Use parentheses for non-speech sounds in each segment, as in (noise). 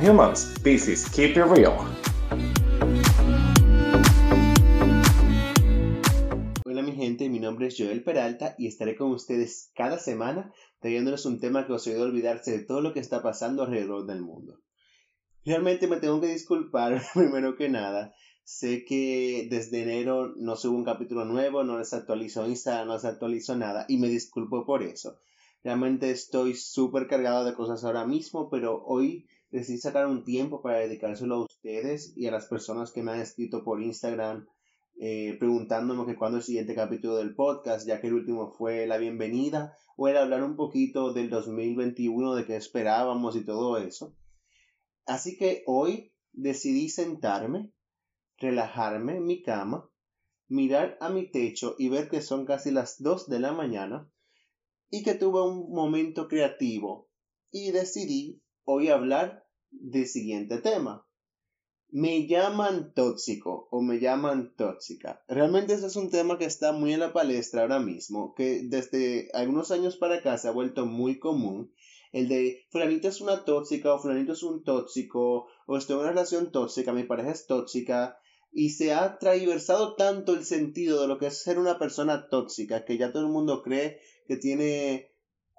humans. This is Keep It Real. Hola mi gente, mi nombre es Joel Peralta y estaré con ustedes cada semana trayéndoles un tema que os ayude a olvidarse de todo lo que está pasando alrededor del mundo. Realmente me tengo que disculpar (laughs) primero que nada. Sé que desde enero no subo un capítulo nuevo, no les actualizo Instagram, no les actualizo nada y me disculpo por eso. Realmente estoy súper cargado de cosas ahora mismo, pero hoy decidí sacar un tiempo para dedicárselo a ustedes y a las personas que me han escrito por Instagram eh, preguntándome que cuándo el siguiente capítulo del podcast, ya que el último fue la bienvenida, o era hablar un poquito del 2021, de qué esperábamos y todo eso. Así que hoy decidí sentarme, relajarme en mi cama, mirar a mi techo y ver que son casi las 2 de la mañana y que tuve un momento creativo y decidí hoy hablar del siguiente tema. Me llaman tóxico o me llaman tóxica. Realmente ese es un tema que está muy en la palestra ahora mismo, que desde algunos años para acá se ha vuelto muy común. El de fulanito es una tóxica o fulanito es un tóxico o estoy en una relación tóxica, mi pareja es tóxica y se ha transversado tanto el sentido de lo que es ser una persona tóxica que ya todo el mundo cree que tiene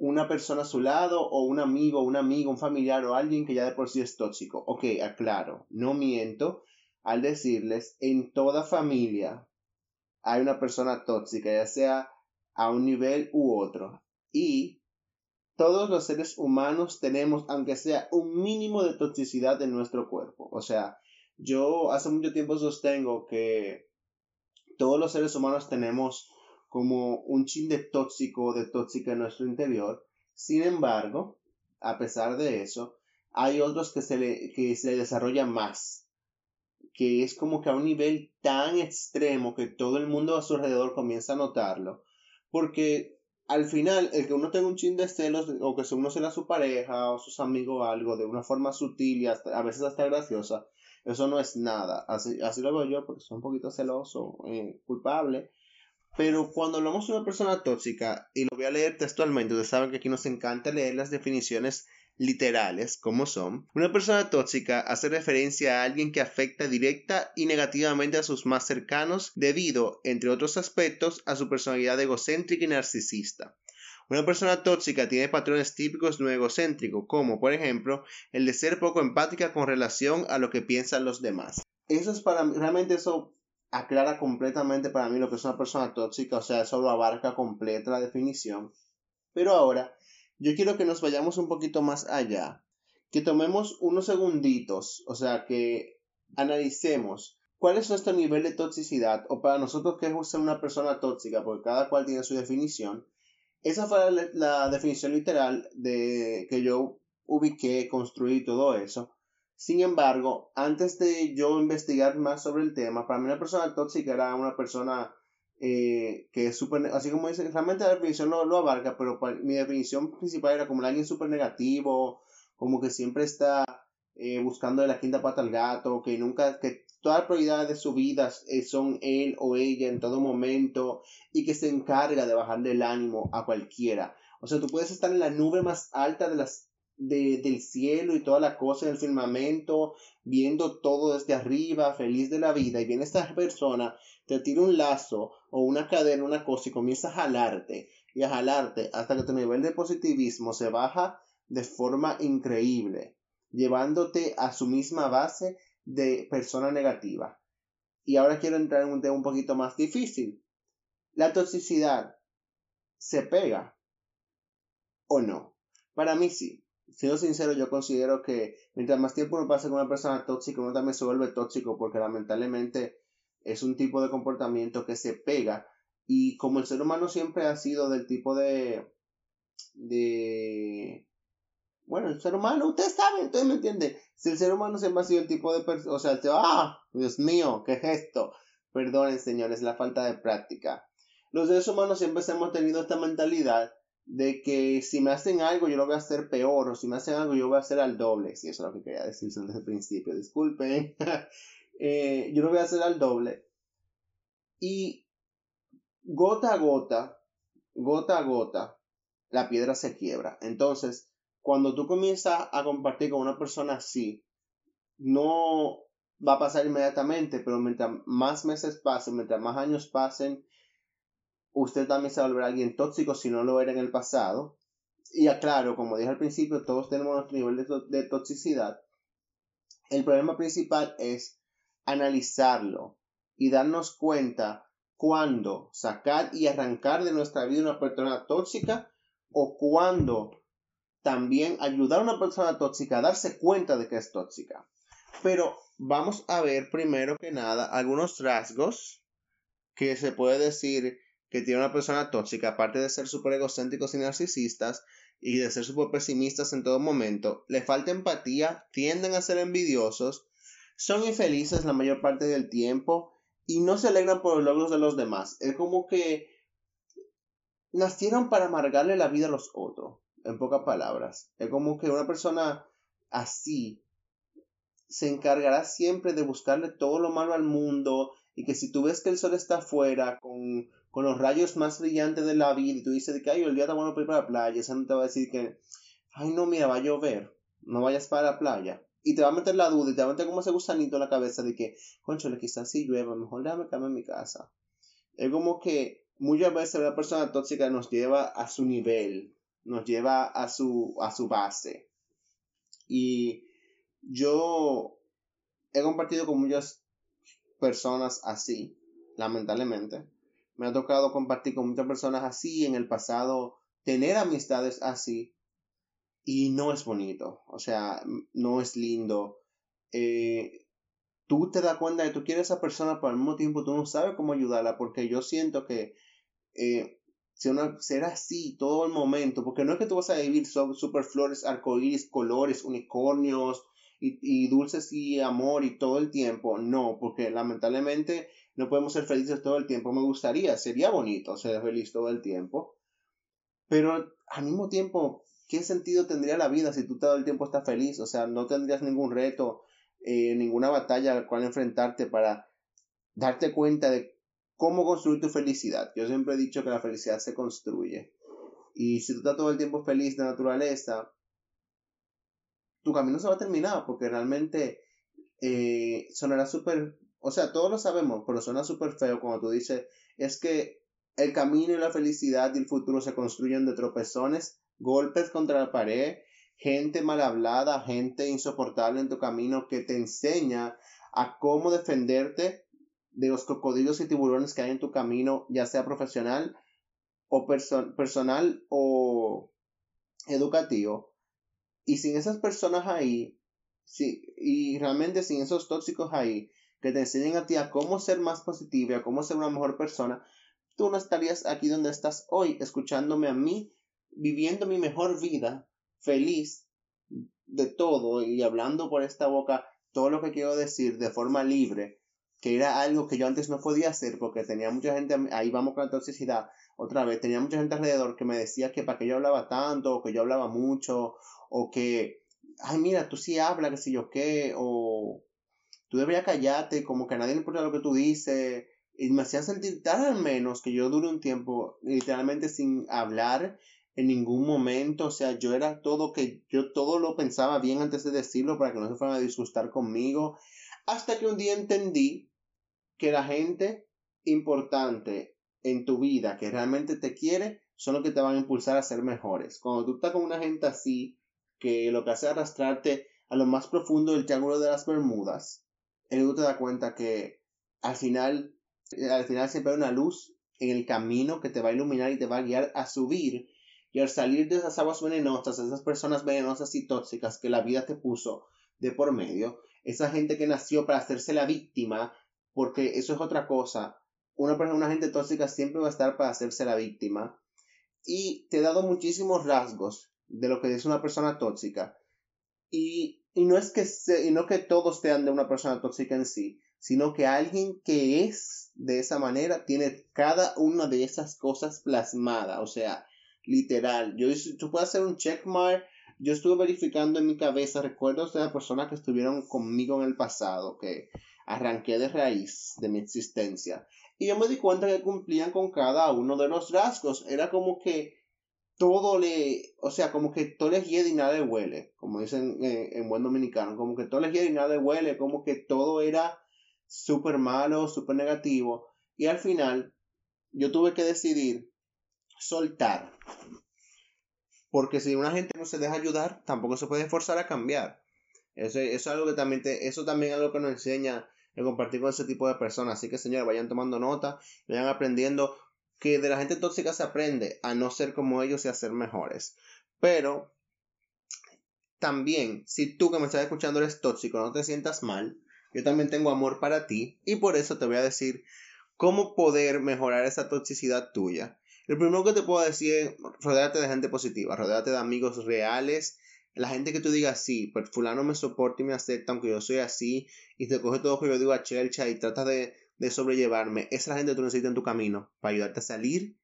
una persona a su lado o un amigo, un amigo, un familiar o alguien que ya de por sí es tóxico. Ok, aclaro, no miento al decirles, en toda familia hay una persona tóxica, ya sea a un nivel u otro. Y todos los seres humanos tenemos, aunque sea un mínimo de toxicidad en nuestro cuerpo. O sea, yo hace mucho tiempo sostengo que todos los seres humanos tenemos como un chin de tóxico o de tóxica en nuestro interior. Sin embargo, a pesar de eso, hay otros que se le, que se desarrolla más, que es como que a un nivel tan extremo que todo el mundo a su alrededor comienza a notarlo, porque al final, el que uno tenga un chin de celos, o que uno sea su pareja o sus amigos o algo, de una forma sutil y a veces hasta graciosa, eso no es nada. Así, así lo veo yo, porque soy un poquito celoso, eh, culpable, pero cuando hablamos de una persona tóxica, y lo voy a leer textualmente, ustedes saben que aquí nos encanta leer las definiciones literales, como son, una persona tóxica hace referencia a alguien que afecta directa y negativamente a sus más cercanos debido, entre otros aspectos, a su personalidad egocéntrica y narcisista. Una persona tóxica tiene patrones típicos no egocéntricos, como por ejemplo el de ser poco empática con relación a lo que piensan los demás. Eso es para realmente eso aclara completamente para mí lo que es una persona tóxica, o sea, eso lo abarca completa la definición. Pero ahora, yo quiero que nos vayamos un poquito más allá, que tomemos unos segunditos, o sea, que analicemos cuál es nuestro nivel de toxicidad, o para nosotros qué es ser una persona tóxica, porque cada cual tiene su definición. Esa fue la, definición literal de que yo ubiqué, construí todo eso. Sin embargo, antes de yo investigar más sobre el tema, para mí una persona tóxica era una persona eh, que es súper, así como dice, realmente la definición lo, lo abarca, pero mi definición principal era como alguien súper negativo, como que siempre está eh, buscando de la quinta pata al gato, que nunca, que todas las prioridades de su vida eh, son él o ella en todo momento y que se encarga de bajarle el ánimo a cualquiera. O sea, tú puedes estar en la nube más alta de las del cielo y toda la cosa en el firmamento, viendo todo desde arriba, feliz de la vida, y viene esta persona, te tira un lazo o una cadena, una cosa, y comienza a jalarte y a jalarte hasta que tu nivel de positivismo se baja de forma increíble, llevándote a su misma base de persona negativa. Y ahora quiero entrar en un tema un poquito más difícil. La toxicidad se pega o no. Para mí sí siendo sincero, yo considero que mientras más tiempo uno pasa con una persona tóxica, uno también se vuelve tóxico porque lamentablemente es un tipo de comportamiento que se pega y como el ser humano siempre ha sido del tipo de de bueno, el ser humano, ustedes saben, ustedes me entienden. Si el ser humano siempre ha sido el tipo de persona, o sea, el ah, Dios mío, qué gesto. Perdonen, señores, la falta de práctica. Los seres humanos siempre hemos tenido esta mentalidad de que si me hacen algo yo lo voy a hacer peor o si me hacen algo yo voy a hacer al doble. Si eso es lo que quería decir desde el principio, disculpen. (laughs) Eh, yo lo voy a hacer al doble. Y gota a gota, gota a gota, la piedra se quiebra. Entonces, cuando tú comienzas a compartir con una persona así, no va a pasar inmediatamente, pero mientras más meses pasen, mientras más años pasen, usted también se va a volver alguien tóxico si no lo era en el pasado. Y aclaro, como dije al principio, todos tenemos nuestro nivel de, de toxicidad. El problema principal es analizarlo y darnos cuenta cuándo sacar y arrancar de nuestra vida una persona tóxica o cuándo también ayudar a una persona tóxica a darse cuenta de que es tóxica. Pero vamos a ver primero que nada algunos rasgos que se puede decir que tiene una persona tóxica, aparte de ser súper egocéntricos y narcisistas y de ser súper pesimistas en todo momento, le falta empatía, tienden a ser envidiosos, son infelices la mayor parte del tiempo y no se alegran por los logros de los demás. Es como que nacieron para amargarle la vida a los otros, en pocas palabras. Es como que una persona así se encargará siempre de buscarle todo lo malo al mundo y que si tú ves que el sol está afuera con, con los rayos más brillantes de la vida y tú dices que ay, el día está bueno para ir para la playa, esa no te va a decir que ay no, mira, va a llover, no vayas para la playa. Y te va a meter la duda y te va a meter como ese gusanito en la cabeza de que, le quizás si llueva, mejor déjame quedarme en mi casa. Es como que muchas veces una persona tóxica nos lleva a su nivel, nos lleva a su, a su base. Y yo he compartido con muchas personas así, lamentablemente. Me ha tocado compartir con muchas personas así en el pasado, tener amistades así, y no es bonito, o sea, no es lindo. Eh, tú te das cuenta que tú quieres a esa persona, pero al mismo tiempo tú no sabes cómo ayudarla, porque yo siento que eh, ser así todo el momento, porque no es que tú vas a vivir super flores, arcoíris, colores, unicornios, y, dulces y amor y todo el tiempo. No, porque lamentablemente no podemos ser felices todo el tiempo. Me gustaría, sería bonito ser feliz todo el tiempo. Pero al mismo tiempo, ¿qué sentido tendría la vida si tú todo el tiempo estás feliz? O sea, no tendrías ningún reto, eh, ninguna batalla al cual enfrentarte para darte cuenta de cómo construir tu felicidad. Yo siempre he dicho que la felicidad se construye. Y si tú estás todo el tiempo feliz de naturaleza, tu camino se va a terminar porque realmente eh, sonará súper, o sea, todos lo sabemos, pero suena súper feo cuando tú dices, es que el camino y la felicidad y el futuro se construyen de tropezones, golpes contra la pared, gente mal hablada, gente insoportable en tu camino que te enseña a cómo defenderte de los cocodrilos y tiburones que hay en tu camino, ya sea profesional o personal o educativo. Y sin esas personas ahí, sí, y realmente sin esos tóxicos ahí, que te enseñen a ti a cómo ser más positiva, a cómo ser una mejor persona, tú no estarías aquí donde estás hoy, escuchándome a mí, viviendo mi mejor vida, feliz de todo y hablando por esta boca todo lo que quiero decir de forma libre, que era algo que yo antes no podía hacer porque tenía mucha gente, ahí vamos con la toxicidad, otra vez, tenía mucha gente alrededor que me decía que para que yo hablaba tanto, o que yo hablaba mucho, o que, ay, mira, tú sí hablas, que sé yo qué, o tú deberías callarte, como que a nadie le importa lo que tú dices, y me hacía sentir tan al menos que yo duré un tiempo literalmente sin hablar en ningún momento, o sea, yo era todo que yo todo lo pensaba bien antes de decirlo para que no se fueran a disgustar conmigo, hasta que un día entendí que la gente importante en tu vida que realmente te quiere son los que te van a impulsar a ser mejores. Cuando tú estás con una gente así, que lo que hace es arrastrarte a lo más profundo del triángulo de las Bermudas, el te da cuenta que al final, al final siempre hay una luz en el camino que te va a iluminar y te va a guiar a subir. Y al salir de esas aguas venenosas, esas personas venenosas y tóxicas que la vida te puso de por medio, esa gente que nació para hacerse la víctima, porque eso es otra cosa. Una persona, una gente tóxica siempre va a estar para hacerse la víctima. Y te he dado muchísimos rasgos de lo que es una persona tóxica. Y, y no es que y no que todos sean de una persona tóxica en sí, sino que alguien que es de esa manera tiene cada una de esas cosas plasmada, o sea, literal. Yo, tú puedes hacer un checkmark. Yo estuve verificando en mi cabeza recuerdos de las personas que estuvieron conmigo en el pasado, que arranqué de raíz de mi existencia. Y yo me di cuenta que cumplían con cada uno de los rasgos. Era como que todo le, o sea, como que todo le hiede y nada le huele, como dicen en buen dominicano, como que todo le hiede y nada le huele, como que todo era súper malo, súper negativo, y al final yo tuve que decidir soltar, porque si una gente no se deja ayudar, tampoco se puede forzar a cambiar. Eso, es algo que también eso también es algo que nos enseña el compartir con ese tipo de personas. Así que señores, vayan tomando nota, vayan aprendiendo que de la gente tóxica se aprende a no ser como ellos y a ser mejores. Pero también, si tú que me estás escuchando eres tóxico, no te sientas mal. Yo también tengo amor para ti y por eso te voy a decir cómo poder mejorar esa toxicidad tuya. Lo primero que te puedo decir es rodearte de gente positiva, rodearte de amigos reales, la gente que tú digas, sí, pues fulano me soporta y me acepta aunque yo soy así, y te coge todo lo que yo digo a chelcha y trata de de sobrellevarme, es la gente que tú necesitas en tu camino para ayudarte a salir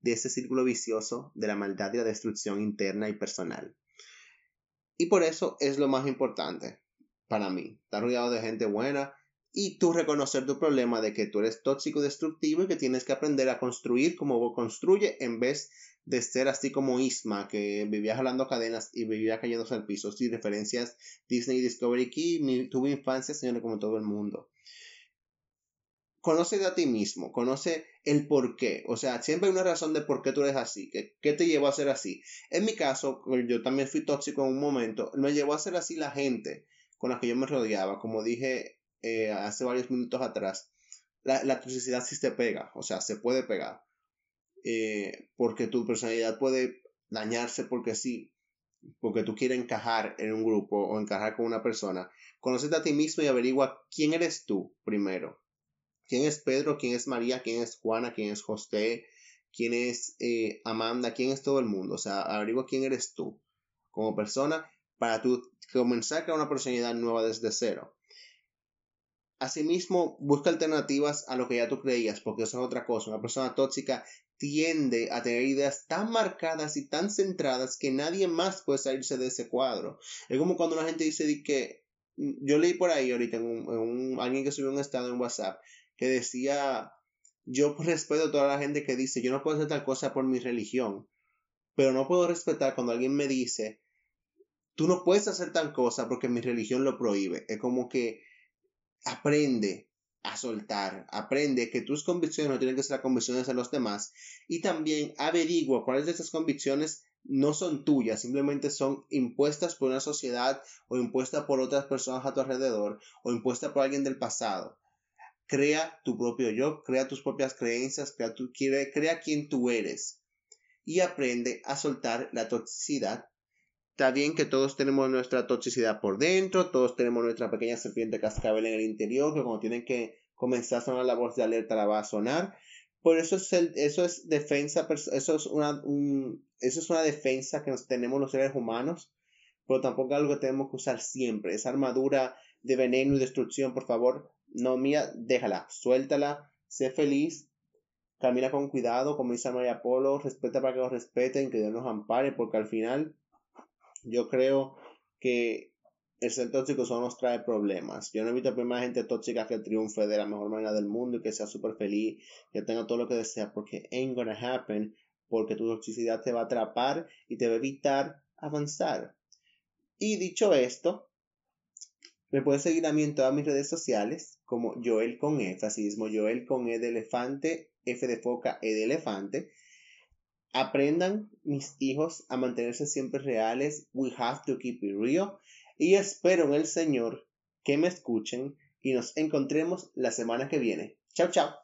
de ese círculo vicioso de la maldad y la destrucción interna y personal. Y por eso es lo más importante para mí, estar rodeado de gente buena y tú reconocer tu problema de que tú eres tóxico y destructivo y que tienes que aprender a construir como vos construye en vez de ser así como Isma, que vivía jalando cadenas y vivía cayéndose al piso, sin referencias Disney Discovery Key, tuve infancia, señores, como todo el mundo conoce a ti mismo, conoce el por qué. O sea, siempre hay una razón de por qué tú eres así, que, qué te llevó a ser así. En mi caso, yo también fui tóxico en un momento, me llevó a ser así la gente con la que yo me rodeaba, como dije eh, hace varios minutos atrás. La, toxicidad sí se pega, o sea, se puede pegar. Eh, porque tu personalidad puede dañarse porque sí, porque tú quieres encajar en un grupo o encajar con una persona. Conocete a ti mismo y averigua quién eres tú primero quién es Pedro, quién es María, quién es Juana, quién es José, quién es eh, Amanda, quién es todo el mundo. O sea, averigua quién eres tú como persona para tú comenzar a crear una personalidad nueva desde cero. Asimismo, busca alternativas a lo que ya tú creías, porque eso es otra cosa. Una persona tóxica tiende a tener ideas tan marcadas y tan centradas que nadie más puede salirse de ese cuadro. Es como cuando una gente dice que yo leí por ahí ahorita en un, alguien que subió un estado en WhatsApp que decía, yo respeto a toda la gente que dice, yo no puedo hacer tal cosa por mi religión, pero no puedo respetar cuando alguien me dice, tú no puedes hacer tal cosa porque mi religión lo prohíbe. Es como que aprende a soltar, aprende que tus convicciones no tienen que ser convicciones de los demás y también averigua cuáles de esas convicciones no son tuyas, simplemente son impuestas por una sociedad o impuestas por otras personas a tu alrededor o impuestas por alguien del pasado. Crea tu propio yo, crea tus propias creencias, crea, tu, tú eres y aprende a soltar la toxicidad. Está bien que todos tenemos nuestra toxicidad por dentro, todos tenemos nuestra pequeña serpiente cascabel en el interior, que cuando tienen que comenzar a sonar la voz de alerta la va a sonar. Por eso es, eso es defensa, eso es, una, eso es una defensa que nos tenemos los seres humanos, pero tampoco es algo que tenemos que usar siempre. Esa armadura de veneno y destrucción, por favor, no, mía, déjala, suéltala, sé feliz, camina con cuidado, como dice María Polo, respeta para que los respeten, que Dios nos ampare, porque al final yo creo que el ser tóxico solo nos trae problemas. Yo no invito a primera gente tóxica que triunfe de la mejor manera del mundo y que sea súper feliz, que tenga todo lo que desea, porque ain't gonna happen, porque tu toxicidad te va a atrapar y te va a evitar avanzar. Y dicho esto, me puedes seguir a mí en todas mis redes sociales como Joel con E, fascismo Joel con E de elefante, F de foca, E de elefante. Aprendan mis hijos a mantenerse siempre reales. We have to keep it real. Y espero en el Señor que me escuchen y nos encontremos la semana que viene. Chao, chao.